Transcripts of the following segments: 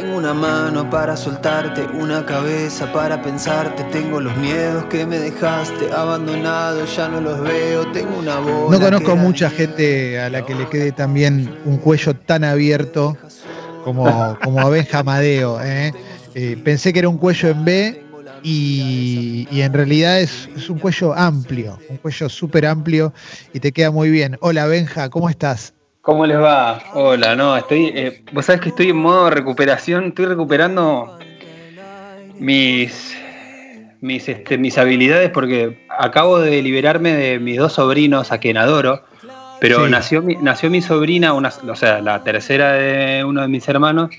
Tengo una mano para soltarte, una cabeza para pensarte. Tengo los miedos que me dejaste abandonado, ya no los veo. Tengo una voz. No conozco mucha gente a la que le quede también un cuello tan abierto como, como a Benja Amadeo. ¿eh? Eh, pensé que era un cuello en B y, y en realidad es, es, un cuello amplio, un cuello súper amplio y te queda muy bien. Hola Benja, ¿cómo estás? ¿Cómo les va? Hola, no, estoy. Eh, vos sabés que estoy en modo recuperación, estoy recuperando mis. Mis, este, mis habilidades porque acabo de liberarme de mis dos sobrinos a quien adoro, pero sí. nació, mi, nació mi sobrina, una, o sea, la tercera de uno de mis hermanos,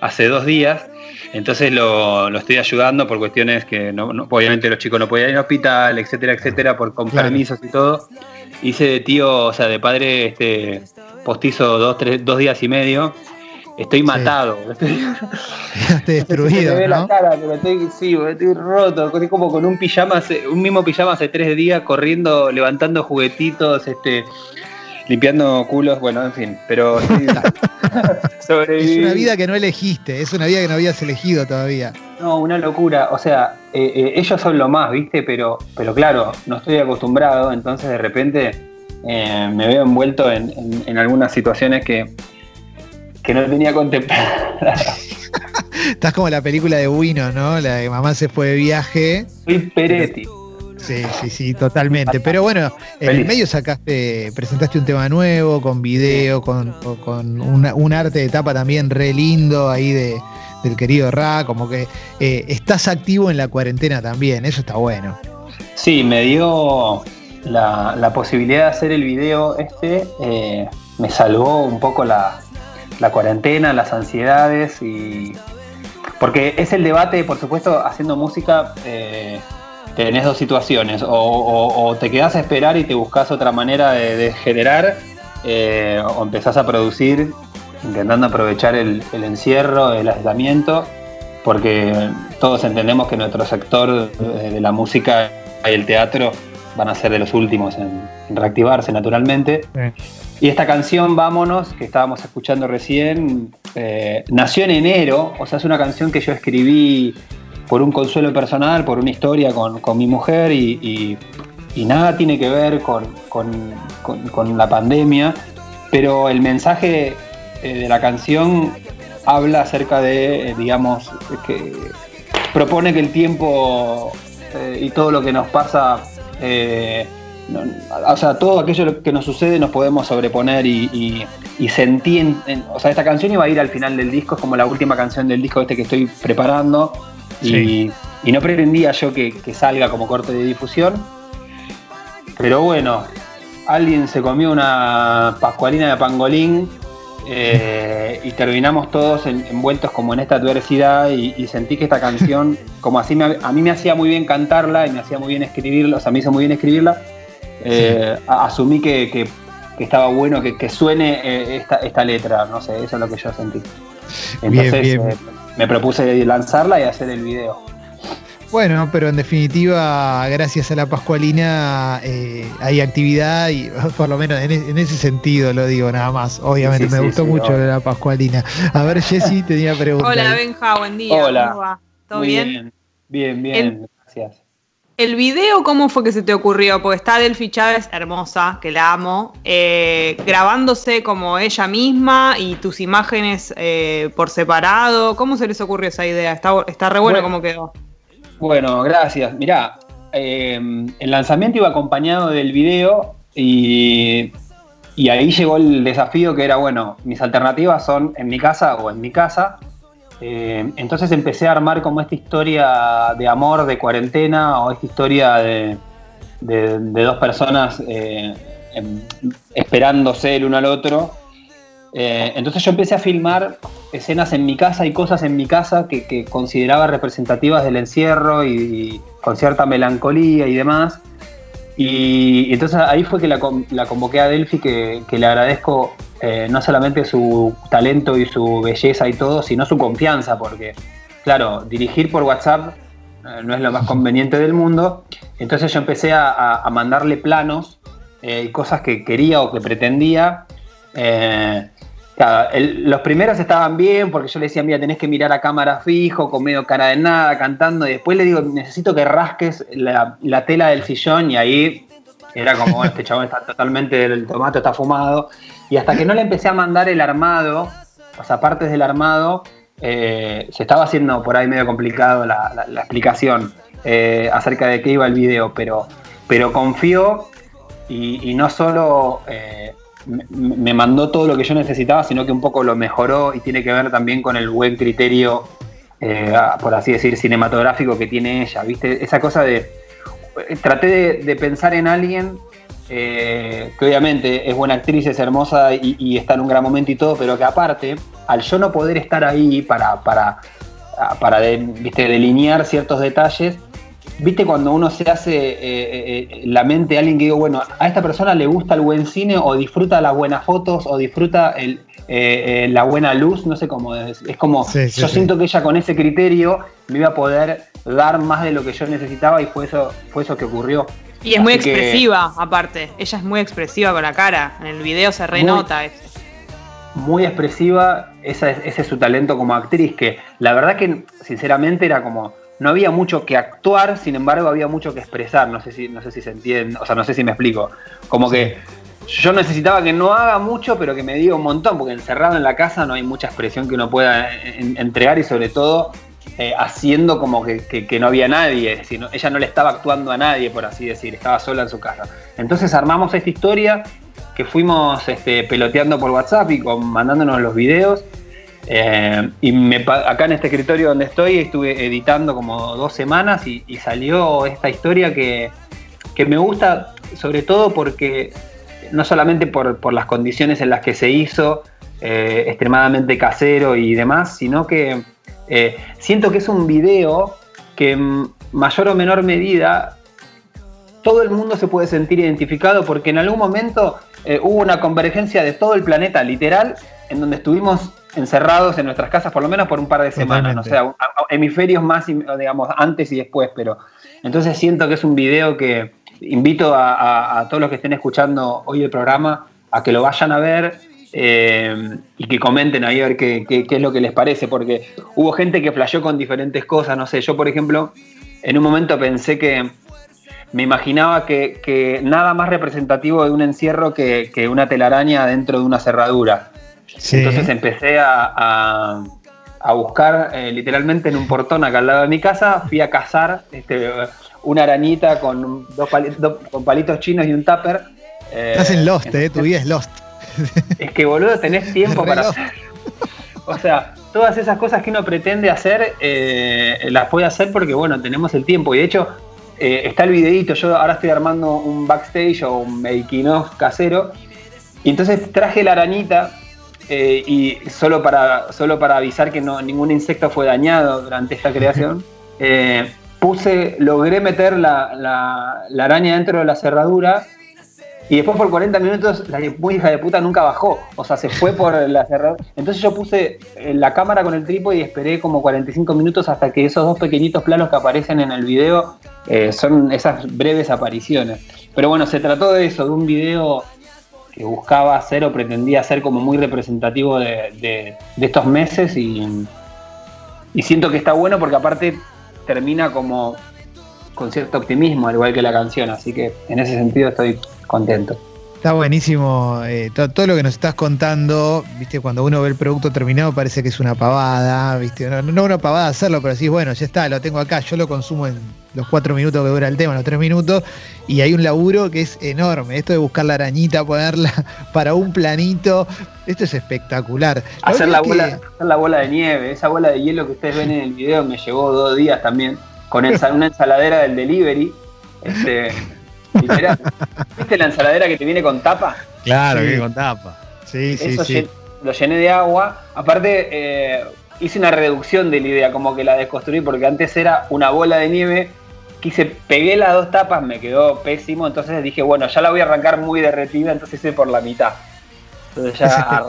hace dos días, entonces lo, lo estoy ayudando por cuestiones que no, no, obviamente los chicos no podían ir al hospital, etcétera, etcétera, por con claro. permisos y todo. Hice de tío, o sea, de padre este, postizo dos, tres, dos días y medio. Estoy matado. Sí. Estoy destruido. me ve ¿no? la cara, pero estoy, sí, estoy roto. Estoy como con un pijama, un mismo pijama hace tres días, corriendo, levantando juguetitos, este, limpiando culos, bueno, en fin. Pero sí, es una vida que no elegiste, es una vida que no habías elegido todavía. No, una locura. O sea, eh, eh, ellos son lo más, ¿viste? Pero, pero claro, no estoy acostumbrado, entonces de repente eh, me veo envuelto en, en, en, algunas situaciones que, que no tenía contempladas. Estás como la película de Wino, ¿no? La de mamá se fue de viaje. Soy Peretti. Sí, sí, sí, totalmente. Pero bueno, en el medio sacaste, presentaste un tema nuevo, con video, con, con una, un arte de tapa también re lindo ahí de, del querido Ra, como que eh, estás activo en la cuarentena también, eso está bueno. Sí, me dio la, posibilidad de hacer el video este, eh, me salvó un poco la, la cuarentena, las ansiedades y... Porque es el debate, por supuesto, haciendo música, eh, tenés dos situaciones, o, te quedás a esperar y te buscas otra manera de, generar, eh, o empezás a producir intentando aprovechar el, el, encierro, el aislamiento, porque todos entendemos que nuestro sector de la música y el teatro van a ser de los últimos en, en reactivarse naturalmente. Sí. Y esta canción, Vámonos, que estábamos escuchando recién, eh, nació en enero, o sea, es una canción que yo escribí por un consuelo personal, por una historia con, con mi mujer y, y, y, nada tiene que ver con, con, con, la pandemia, pero el mensaje eh, de la canción habla acerca de, eh, digamos, que propone que el tiempo eh, y todo lo que nos pasa eh, no, o sea, todo aquello que nos sucede nos podemos sobreponer y, y, y en, en, o sea, esta canción iba a ir al final del disco, es como la última canción del disco este que estoy preparando sí. y, y, no pretendía yo que, que, salga como corte de difusión, pero bueno, alguien se comió una pascualina de pangolín eh, y terminamos todos en, envueltos como en esta adversidad y, y, sentí que esta canción, como así me, a mí me hacía muy bien cantarla y me hacía muy bien escribirla, o sea, me hizo muy bien escribirla, eh, asumí que, que, que, estaba bueno que, que suene eh, esta, esta, letra, no sé, eso es lo que yo sentí. Entonces bien, bien. Eh, me propuse lanzarla y hacer el video. Bueno, pero en definitiva, gracias a la Pascualina eh, hay actividad y por lo menos en, en, ese sentido lo digo nada más. Obviamente sí, me sí, gustó sí, mucho hola. la Pascualina. A ver, Jessy tenía preguntas. Hola, Benja, buen día. Hola. ¿Cómo va? ¿Todo Muy bien? Bien, bien, bien. gracias. El video, ¿cómo fue que se te ocurrió? Porque está Delphi Chávez, hermosa, que la amo, eh, grabándose como ella misma y tus imágenes eh, por separado. ¿Cómo se les ocurrió esa idea? Está, está re bueno, bueno cómo quedó. Bueno, gracias. Mirá, eh, el lanzamiento iba acompañado del video y, ahí llegó el desafío que era, bueno, mis alternativas son en mi casa o en mi casa. Eh, entonces empecé a armar como esta historia de amor, de cuarentena, o esta historia de, dos personas eh, esperándose el uno al otro. Eh, entonces yo empecé a filmar escenas en mi casa y cosas en mi casa que, que consideraba representativas del encierro y, y, con cierta melancolía y demás. Y, y entonces ahí fue que la, la convoqué a Delphi, que, que le agradezco eh, no solamente su talento y su belleza y todo, sino su confianza, porque, claro, dirigir por WhatsApp eh, no es lo más conveniente del mundo. Entonces yo empecé a, a, mandarle planos eh, y cosas que quería o que pretendía. Eh, los primeros estaban bien porque yo le decía, mira, tenés que mirar a cámara fijo, con medio cara de nada, cantando. Y después le digo, necesito que rasques la, tela del sillón. Y ahí era como, este chabón está totalmente, el tomate está fumado. Y hasta que no le empecé a mandar el armado, o sea, partes del armado, eh, se estaba haciendo por ahí medio complicado la, explicación eh, acerca de qué iba el video. Pero, pero confío y, no solo. Me mandó todo lo que yo necesitaba, sino que un poco lo mejoró y tiene que ver también con el buen criterio, eh, por así decir, cinematográfico que tiene ella. ¿Viste? Esa cosa de. Traté de, pensar en alguien eh, que obviamente es buena actriz, es hermosa y, está en un gran momento y todo, pero que aparte, al yo no poder estar ahí para, para, para delinear ciertos detalles, ¿Viste cuando uno se hace eh, eh, eh, la mente de alguien que digo, bueno, a esta persona le gusta el buen cine o disfruta las buenas fotos o disfruta el, la buena luz? No sé cómo es. Es como, yo siento que ella con ese criterio me iba a poder dar más de lo que yo necesitaba y fue eso, fue eso que ocurrió. Y es muy expresiva, aparte. Ella es muy expresiva con la cara. En el video se renota eso. Muy expresiva, ese es su talento como actriz, que la verdad que sinceramente era como no había mucho que actuar, sin embargo había mucho que expresar, no sé si, no sé si se o sea, no sé si me explico. Como que yo necesitaba que no haga mucho, pero que me diga un montón, porque encerrado en la casa no hay mucha expresión que uno pueda entregar y sobre todo eh, haciendo como que, no había nadie, ella no le estaba actuando a nadie, por así decir, estaba sola en su casa. Entonces armamos esta historia que fuimos este, peloteando por WhatsApp y con, mandándonos los videos eh, y acá en este escritorio donde estoy estuve editando como dos semanas y, salió esta historia que, me gusta sobre todo porque no solamente por, las condiciones en las que se hizo, eh, extremadamente casero y demás, sino que eh, siento que es un video que en mayor o menor medida todo el mundo se puede sentir identificado porque en algún momento hubo una convergencia de todo el planeta, literal, en donde estuvimos encerrados en nuestras casas por lo menos por un par de semanas, o sea, hemisferios más, digamos, antes y después, pero entonces siento que es un video que invito a, todos los que estén escuchando hoy el programa a que lo vayan a ver eh, y que comenten ahí a ver qué, es lo que les parece, porque hubo gente que flasheó con diferentes cosas, no sé, yo por ejemplo, en un momento pensé que me imaginaba que, nada más representativo de un encierro que, que una telaraña dentro de una cerradura. Entonces empecé a, buscar eh, literalmente en un portón acá al lado de mi casa, fui a cazar este, una arañita con dos palitos, chinos y un tupper. Eh, Estás en Lost, eh, tu vida es Lost. Es que boludo, tenés tiempo para hacer. O sea, todas esas cosas que uno pretende hacer, eh, las puede hacer porque bueno, tenemos el tiempo. Y de hecho, está el videito, yo ahora estoy armando un backstage o un making of casero. Y entonces traje la arañita eh, y solo para, solo para avisar que no, ningún insecto fue dañado durante esta creación, eh, puse, logré meter la, la, araña dentro de la cerradura y después por 40 minutos la hija de puta nunca bajó, o sea, se fue por la cerradura. Entonces yo puse eh, la cámara con el trípode y esperé como 45 minutos hasta que esos dos pequeñitos planos que aparecen en el video son esas breves apariciones. Pero bueno, se trató de eso, de un video que buscaba hacer o pretendía ser como muy representativo de, estos meses y, siento que está bueno porque aparte termina como con cierto optimismo, al igual que la canción, así que en ese sentido estoy contento. Está buenísimo eh, todo, lo que nos estás contando, viste, cuando uno ve el producto terminado parece que es una pavada, viste, no, una pavada hacerlo, pero decís, bueno, ya está, lo tengo acá, yo lo consumo en los cuatro minutos que dura el tema, los tres minutos, y hay un laburo que es enorme, esto de buscar la arañita, ponerla para un planito, esto es espectacular. Hacer la, bola, hacer la bola de nieve, esa bola de hielo que ustedes ven en el video me llevó dos días también, con una ensaladera del delivery. Este, ¿Viste la ensaladera que te viene con tapa? Claro, que viene con tapa. Sí, sí, sí. Lo llené de agua. Aparte, eh, hice una reducción de la idea, como que la desconstruí, porque antes era una bola de nieve. Quise, pegué las dos tapas, me quedó pésimo. Entonces dije, bueno, ya la voy a arrancar muy derretida, entonces hice por la mitad. Entonces ya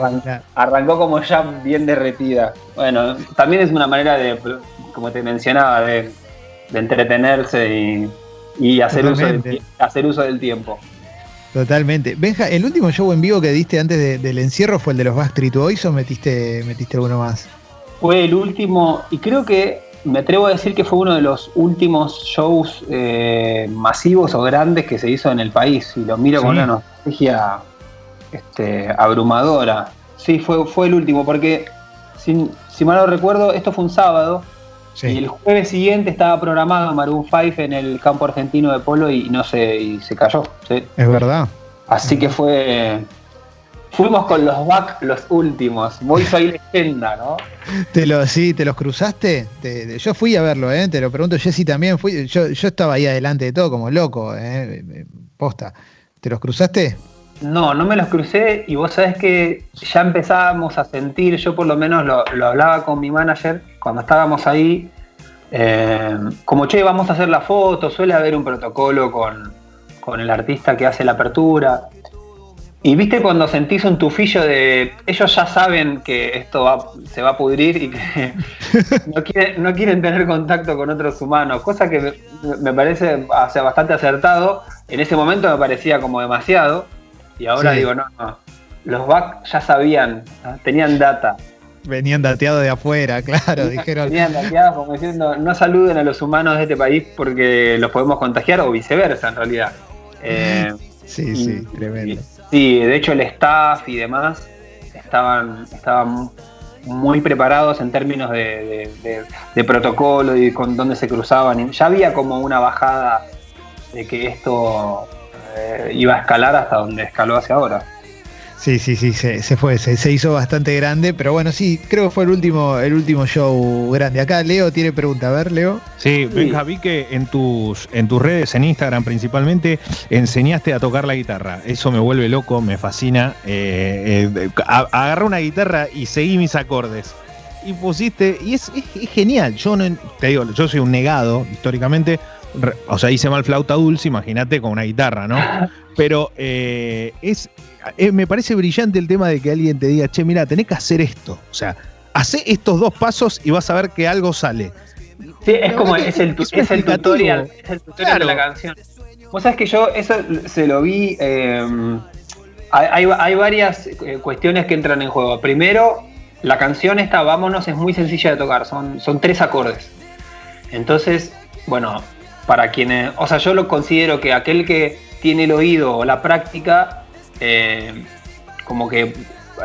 arrancó como ya bien derretida. Bueno, también es una manera de, como te mencionaba, de entretenerse y y hacer uso, del, hacer uso del tiempo. Totalmente. Benja, ¿el último show en vivo que diste antes de- del encierro fue el de los Backstreet Boys o metiste, metiste alguno más? Fue el último, y creo que me atrevo a decir que fue uno de los últimos shows eh, masivos o grandes que se hizo en el país. Y lo miro con Sí. una nostalgia este, abrumadora. Sí, fue, fue el último, porque sin- si mal no recuerdo, esto fue un sábado. Y el jueves siguiente estaba programado Maroon 5 en el campo argentino de polo y no sé, y se cayó. ¿sí? Es verdad. Así que fue. Fuimos con los back los últimos. Voy soy leyenda, ¿no? ¿Te lo, sí, ¿Te los cruzaste? Te- te- yo fui a verlo, ¿eh? Te lo pregunto, Jessy también. Fui, yo, yo estaba ahí adelante de todo como loco, ¿eh? Posta. ¿Te los cruzaste? No, no me los crucé y vos sabés que ya empezábamos a sentir, yo por lo menos lo, lo hablaba con mi manager cuando estábamos ahí, eh, como che, vamos a hacer la foto, suele haber un protocolo con, con el artista que hace la apertura. Y viste cuando sentís un tufillo de ellos ya saben que esto va- se va a pudrir y que no quieren, no quieren tener contacto con otros humanos, cosa que me, me parece o sea, bastante acertado. En ese momento me parecía como demasiado. Y ahora Sí. digo, no, no. Los back ya sabían, ¿no? tenían data. Venían dateados de afuera, claro, dijeron. Tenían dateados como diciendo, no saluden a los humanos de este país porque los podemos contagiar o viceversa en realidad. Eh, Sí, y- sí, tremendo. Sí, de hecho el staff y demás estaban, estaban muy preparados en términos de, de- protocolo y con dónde se cruzaban. Ya había como una bajada de que esto eh, iba a escalar hasta donde escaló hacia ahora. Sí, sí, sí, se, se fue, se, hizo bastante grande, pero bueno, sí, creo que fue el último, el último show grande. Acá Leo tiene pregunta, a ver, Leo. Sí, Benja, vi que en tus, en tus redes, en Instagram principalmente, enseñaste a tocar la guitarra. Eso me vuelve loco, me fascina. Eh, eh, agarré una guitarra y seguí mis acordes. Y pusiste, y es, es- es genial. Yo no, te digo, yo soy un negado históricamente. O sea, hice mal flauta dulce, imagínate, con una guitarra, ¿no? Pero eh, es, eh, me parece brillante el tema de que alguien te diga, che, mira, tenés que hacer esto. O sea, hace estos dos pasos y vas a ver que algo sale. Sí, es como Es- el, tu- es es el explicativo. tutorial, es el tutorial Claro. de la canción. Vos sabés que yo eso se lo vi. eh, hay, hay- hay varias eh, cuestiones que entran en juego. Primero, la canción esta, Vámonos, es muy sencilla de tocar, son, son tres acordes. Entonces, bueno, para quienes. O sea, yo lo considero que aquel que tiene el oído o la práctica, eh, como que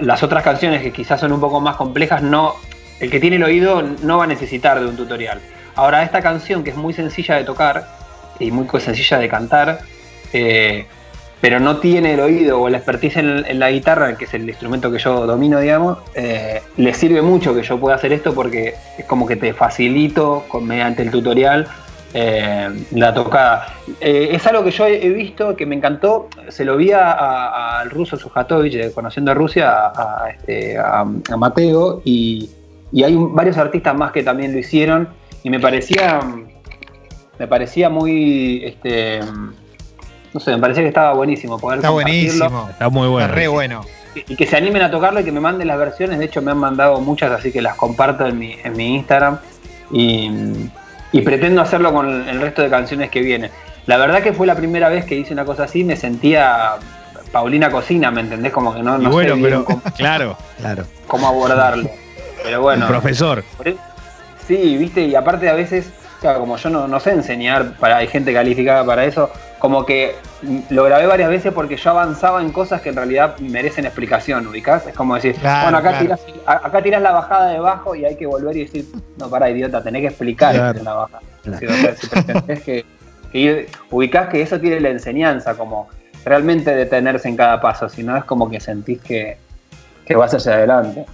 las otras canciones que quizás son un poco más complejas, no. El que tiene el oído no va a necesitar de un tutorial. Ahora, esta canción que es muy sencilla de tocar y muy sencilla de cantar, eh, pero no tiene el oído o la expertise en, la guitarra, que es el instrumento que yo domino, digamos, eh, le sirve mucho que yo pueda hacer esto porque es como que te facilito con, mediante el tutorial eh, la tocada. Eh, es algo que yo he visto que me encantó, se lo vi a- a- al ruso Sujatovich, de Conociendo a Rusia, a, a, este, a- a Mateo, y, y hay un- varios artistas más que también lo hicieron, y me parecía, me parecía muy, este, no sé, me parecía que estaba buenísimo poder Está buenísimo. Está muy bueno. Está re bueno. Y que se animen a tocarlo y que me manden las versiones. De hecho, me han mandado muchas, así que las comparto en mi, en mi Instagram. Y, y pretendo hacerlo con el resto de canciones que vienen. La verdad que fue la primera vez que hice una cosa así, me sentía Paulina Cocina, ¿me entendés? Como que no, no bueno, sé bien pero cómo, claro, Claro. cómo abordarlo. Pero bueno. el profesor. E- Sí, viste, y aparte a veces, claro, como yo no, no sé enseñar, para, hay gente calificada para eso, como que lo grabé varias veces porque yo avanzaba en cosas que en realidad merecen explicación, ¿ubicás? Es como decir, Claro, bueno, acá, claro. tirás, acá tirás la bajada de bajo y hay que volver y decir, no, para idiota, tenés que explicar Claro. la bajada. Si, o sea, si pretendés que, que ubicás que eso tiene la enseñanza, como realmente detenerse en cada paso, si no es como que sentís que, que vas hacia adelante.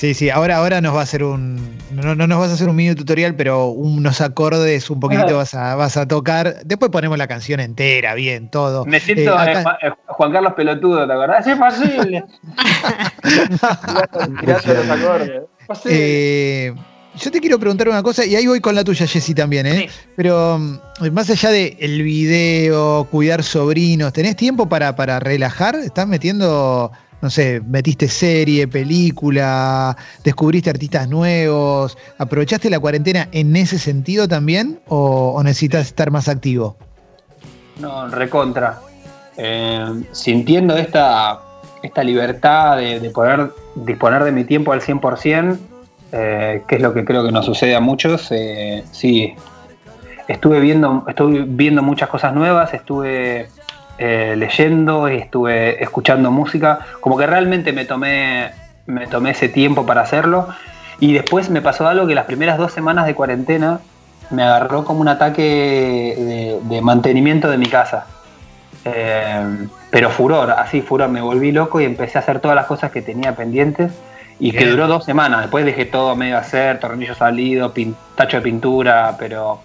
Sí, sí, ahora, ahora nos va a hacer un. No, no nos vas a hacer un mini tutorial, pero unos acordes un poquitito vas a, vas a tocar. Después ponemos la canción entera, bien, todo. Me siento Eh, eh, acá- Juan- eh, Juan Carlos Pelotudo, ¿te acordás? Es posible. Tirando los acordes. Posible. Eh, yo te quiero preguntar una cosa, y ahí voy con la tuya, Jessy, también, ¿eh? Sí. Pero más allá de el video, cuidar sobrinos, ¿tenés tiempo para, para relajar? ¿Estás metiendo, no sé, metiste serie, película, descubriste artistas nuevos? ¿Aprovechaste la cuarentena en ese sentido también? ¿O, necesitas estar más activo? No, recontra. eh, sintiendo esta, esta libertad de, poder disponer de mi tiempo al 100%, eh, que es lo que creo que nos sucede a muchos, eh, sí, estuve viendo, estuve viendo muchas cosas nuevas, estuve eh, leyendo, estuve escuchando música, como que realmente me tomé, me tomé ese tiempo para hacerlo. Y después me pasó algo que las primeras dos semanas de cuarentena me agarró como un ataque de, mantenimiento de mi casa. Eh, pero furor, así furor, me volví loco y empecé a hacer todas las cosas que tenía pendientes y que duró dos semanas. Después dejé todo medio a hacer, tornillo salido, tacho de pintura, pero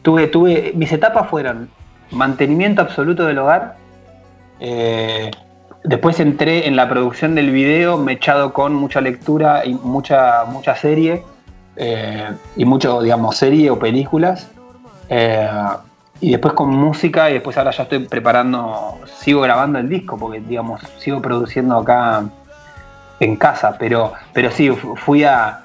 tuve, tuve, mis etapas fueron mantenimiento absoluto del hogar. Eh, después entré en la producción del video, me echado con mucha lectura y mucha, mucha serie. Eh, y mucho, digamos, serie o películas. Eh, y después con música y después ahora ya estoy preparando, sigo grabando el disco porque, digamos, sigo produciendo acá en casa, pero, pero sí, fui a,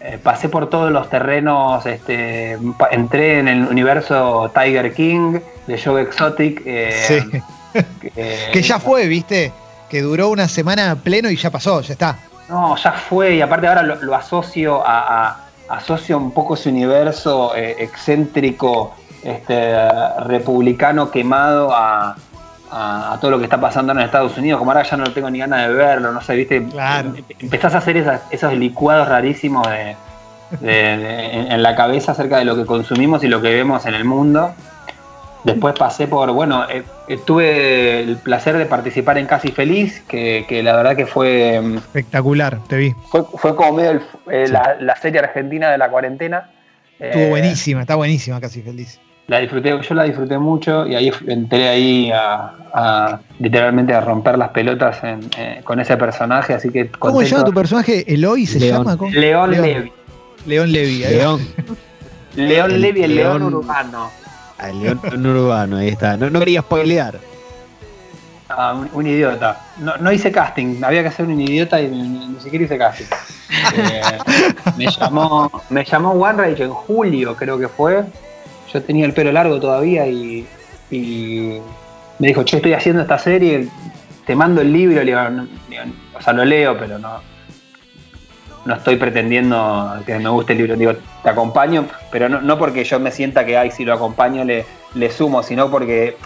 eh, pasé por todos los terrenos, este, entré en el universo Tiger King, de Joe Exotic. sí. que ya fue, viste, que duró una semana pleno y ya pasó, ya está. No, ya fue, y aparte ahora lo, asocio a, asocio un poco ese universo eh, excéntrico, este, republicano quemado a, todo lo que está pasando en Estados Unidos, como ahora ya no tengo ni ganas de verlo, no sé, viste, claro. empezás a hacer esos licuados rarísimos de, en la cabeza acerca de lo que consumimos y lo que vemos en el mundo. Después pasé por, bueno, eh, eh, tuve el placer de participar en Casi Feliz, que, la verdad que fue... Mm, Espectacular, te vi. Fue, como medio eh, la, serie argentina de la cuarentena. Estuvo buenísima, está buenísima Casi Feliz. La disfruté, yo la disfruté mucho y ahí entré ahí a, literalmente a romper las pelotas con ese personaje, así que... ¿Cómo se llama tu personaje? ¿Eloy se llama? León, Levi. León Levi. León. León Levi, el león urbano. El león urbano, ahí está. No, no quería spoilear. Ah, un, idiota. No, hice casting, había que hacer un idiota y ni, siquiera hice casting. Eh, me llamó me llamó One en julio, creo que fue. Yo tenía el pelo largo todavía y, me dijo, che, estoy haciendo esta serie, te mando el libro, o sea, lo leo, pero no, no estoy pretendiendo que me guste el libro. Digo, te acompaño, pero no, porque yo me sienta que, ay, si lo acompaño le, le sumo, sino porque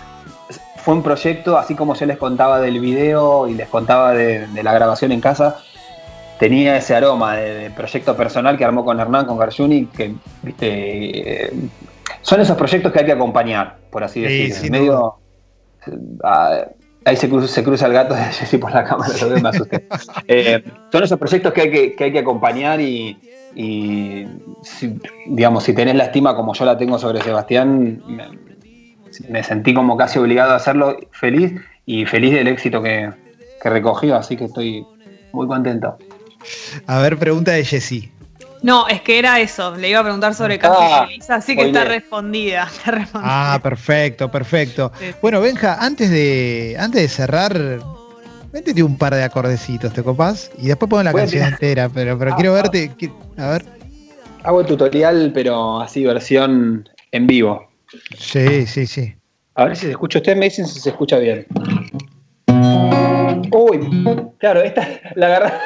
fue un proyecto, así como yo les contaba del video y les contaba de, la grabación en casa, tenía ese aroma de, proyecto personal que armó con Hernán, con Garjuni, que, viste, son esos proyectos que hay que acompañar, por así decirlo. medio, ah, Ahí se cruza, se cruza el gato de Jessy por la cámara, lo me asusté. Eh, son esos proyectos que hay que, que, hay que acompañar y, si, digamos, si tenés la estima como yo la tengo sobre Sebastián, me, sentí como casi obligado a hacerlo feliz y feliz del éxito que, que recogió, así que estoy muy contento. A ver, pregunta de Jessy. No, es que era eso. Le iba a preguntar sobre Casi ah, Feliz, así que está respondida, Ah, perfecto, perfecto. Bueno, Benja, antes de, antes de cerrar, métete un par de acordecitos, ¿te copás? Y después pongo la canción entera, pero, pero quiero ah, verte. a ver. Hago el tutorial, pero así, versión en vivo. Sí, sí, sí. A ver si se escucha. Ustedes me dicen si se escucha bien. Uy, claro, esta la agarra.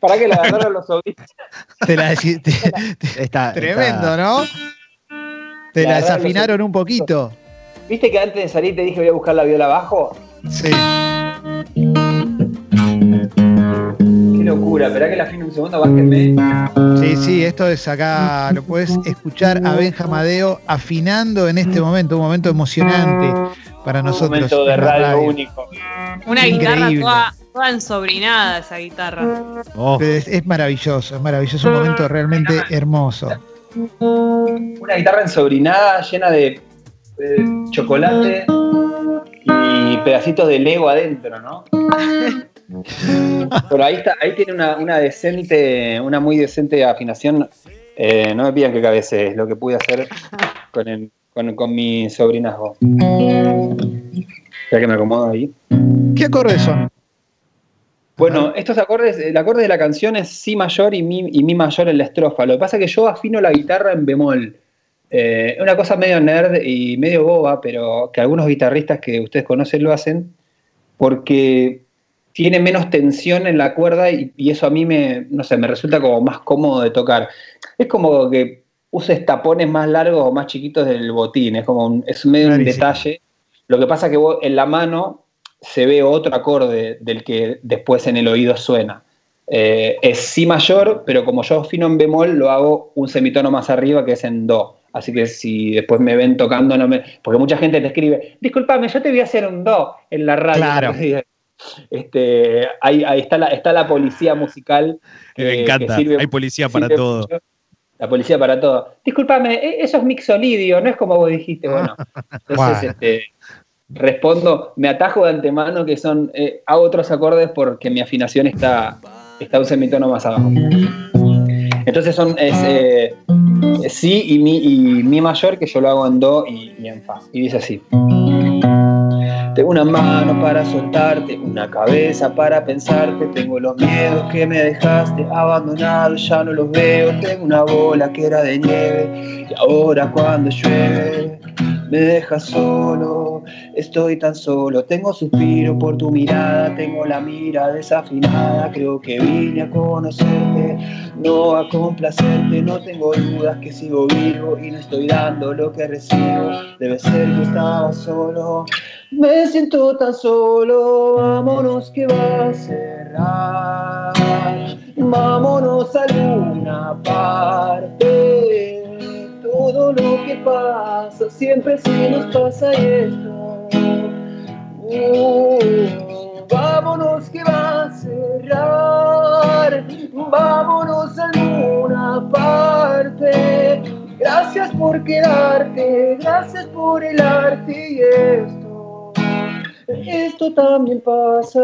¿Para que la agarraron los obispos? Te la está, Tremendo, ¿no? Te la, desafinaron un poquito. ¿Viste que antes de salir te dije voy a buscar la viola abajo? Sí. Qué locura, esperá que la afine un segundo, bájenme. Sí, sí, esto es acá, lo puedes escuchar a Benja Madeo afinando en este momento, un momento emocionante para nosotros. Un momento de radio, único. Una guitarra toda, toda, ensobrinada esa guitarra. Oh. Es, maravilloso, es maravilloso, un momento realmente hermoso. Una guitarra ensobrinada, llena de, chocolate y pedacitos de Lego adentro, ¿no? Pero ahí está, ahí tiene una, decente, una muy decente afinación. Eh, no me pidan que cabece, lo que pude hacer con el con, mi sobrinazgo. Ya que me acomodo ahí. ¿Qué acordes son? Bueno, estos acordes, el acorde de la canción es Si mayor y Mi, y mi mayor en la estrofa. Lo que pasa es que yo afino la guitarra en bemol. Es eh, una cosa medio nerd y medio boba, pero que algunos guitarristas que ustedes conocen lo hacen. porque tiene menos tensión en la cuerda y, eso a mí me, no sé, me resulta como más cómodo de tocar. Es como que uses tapones más largos o más chiquitos del botín, es como un, es medio un detalle. Lo que pasa es que vos, en la mano se ve otro acorde del que después en el oído suena. Eh, es si mayor, pero como yo fino en bemol, lo hago un semitono más arriba que es en do. Así que si después me ven tocando, no me. Porque mucha gente te escribe, discúlpame, yo te voy a hacer un do en la radio. Claro. Este, ahí, está, la, está la policía musical. me encanta, hay policía para todo. La policía para todo. Disculpame, e, eso es mixolidio, no es como vos dijiste. Bueno, entonces este, respondo, me atajo de antemano que son, eh, hago otros acordes porque mi afinación está, está un semitono más abajo. Entonces son es, eh, sí y mi, y mi mayor, que yo lo hago en do y, y en fa. Y dice así. Tengo una mano para soltarte, una cabeza para pensarte. Tengo los miedos que me dejaste abandonados, ya no los veo. Tengo una bola que era de nieve y ahora cuando llueve me dejas solo. Estoy tan solo, tengo suspiro por tu mirada, tengo la mira desafinada. Creo que vine a conocerte, no a complacerte. No tengo dudas que sigo vivo y no estoy dando lo que recibo. Debe ser que estaba solo. Me siento tan solo, vámonos que va a cerrar. Vámonos a alguna parte. Todo lo que pasa siempre se nos pasa esto. Uh, vámonos que va a cerrar. Vámonos a alguna parte. Gracias por quedarte, gracias por el arte y esto esto también pasa.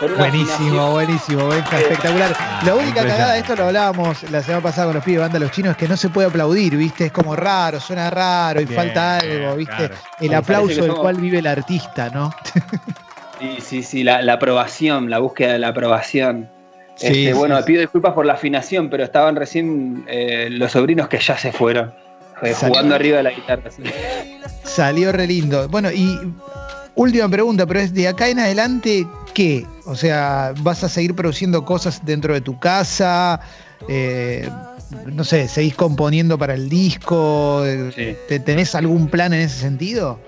Buenísimo, buenísimo, espectacular. La única cagada de esto lo hablábamos la semana pasada con los pibes de banda Los Chinos, es que no se puede aplaudir, ¿viste? Es como raro, suena raro y falta algo, ¿viste? El aplauso del cual vive el artista, ¿no? Sí, sí, sí, la, aprobación, la búsqueda de la aprobación. Este, bueno, pido disculpas por la afinación, pero estaban recién eh, los sobrinos que ya se fueron. Eh, jugando arriba de la guitarra. Salió re lindo. Bueno, y última pregunta, pero es de acá en adelante, ¿qué? O sea, ¿vas a seguir produciendo cosas dentro de tu casa? Eh, no sé, ¿seguís componiendo para el disco? ¿Tenés algún plan en ese sentido?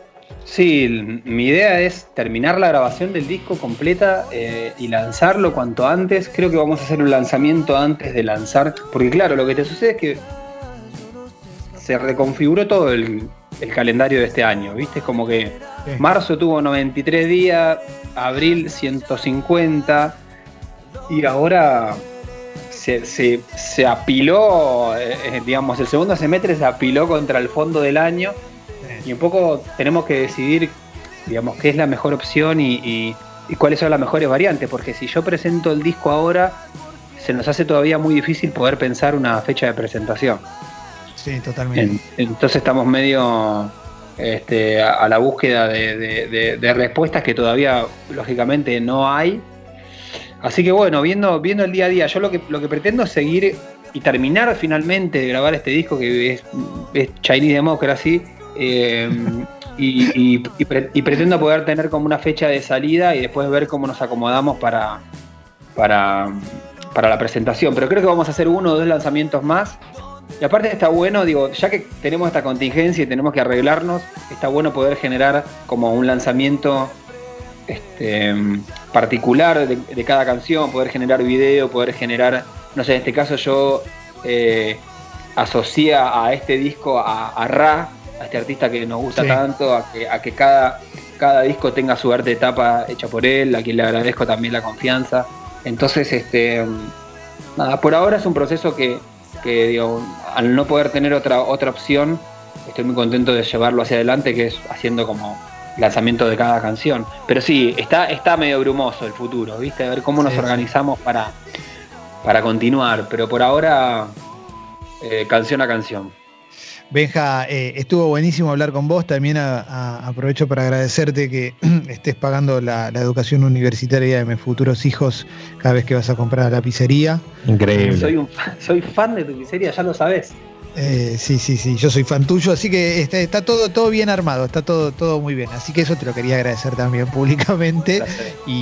Sí, mi idea es terminar la grabación del disco completa eh, y lanzarlo cuanto antes. Creo que vamos a hacer un lanzamiento antes de lanzar, porque claro, lo que te sucede es que se reconfiguró todo el, calendario de este año, ¿viste? Es como que marzo tuvo 93 días, abril 150 y ahora se, apiló, eh, eh, digamos, el segundo semestre se apiló contra el fondo del año y un poco tenemos que decidir, digamos, qué es la mejor opción y, y cuáles son las mejores variantes, porque si yo presento el disco ahora, se nos hace todavía muy difícil poder pensar una fecha de presentación. Entonces estamos medio este, a, la búsqueda de, respuestas que todavía, lógicamente, no hay. Así que bueno, viendo, viendo el día a día, yo lo que, lo que pretendo es seguir y terminar finalmente de grabar este disco que es, Chinese Democracy. Eh, y, pretendo poder tener como una fecha de salida y después ver cómo nos acomodamos para, para, para la presentación. Pero creo que vamos a hacer uno o dos lanzamientos más y aparte está bueno, digo, ya que tenemos esta contingencia y tenemos que arreglarnos, está bueno poder generar como un lanzamiento este, particular de, cada canción, poder generar video, poder generar, no sé, en este caso yo eh, asocia a este disco a, Ra, a este artista que nos gusta tanto, a que, a que cada, cada disco tenga su arte de tapa hecha por él, a quien le agradezco también la confianza. Entonces, este, nada, por ahora es un proceso que, que digo, al no poder tener otra, otra opción, estoy muy contento de llevarlo hacia adelante, que es haciendo como lanzamiento de cada canción. Pero sí, está, está medio brumoso el futuro, ¿viste? A ver cómo nos organizamos para, para continuar. Pero por ahora, eh, canción a canción. Benja, eh, estuvo buenísimo hablar con vos. También aprovecho para agradecerte que estés pagando la, educación universitaria de mis futuros hijos cada vez que vas a comprar a la pizzería. Increíble. Soy, soy fan de tu pizzería, ya lo sabes. Eh, sí, sí, sí, yo soy fan tuyo, así que está, está, todo, todo bien armado, está todo, todo muy bien. Así que eso te lo quería agradecer también públicamente. Y,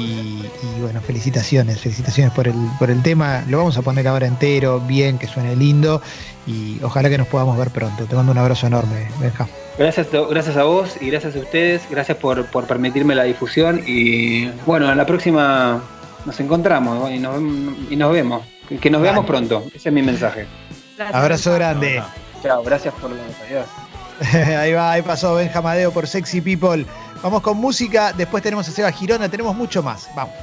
y, bueno, felicitaciones, felicitaciones por el, por el tema. Lo vamos a poner ahora entero, bien, que suene lindo. Y ojalá que nos podamos ver pronto. Te mando un abrazo enorme, Benja. Gracias, gracias a vos y gracias a ustedes, gracias por, por permitirme la difusión. Y bueno, en la próxima nos encontramos y nos, y nos vemos. Que nos veamos pronto, ese es mi mensaje. Gracias. Abrazo grande. Chao, gracias por la ahí va, ahí pasó Benja Madeo por Sexy People. Vamos con música, después tenemos a Seba Girona, tenemos mucho más. Vamos.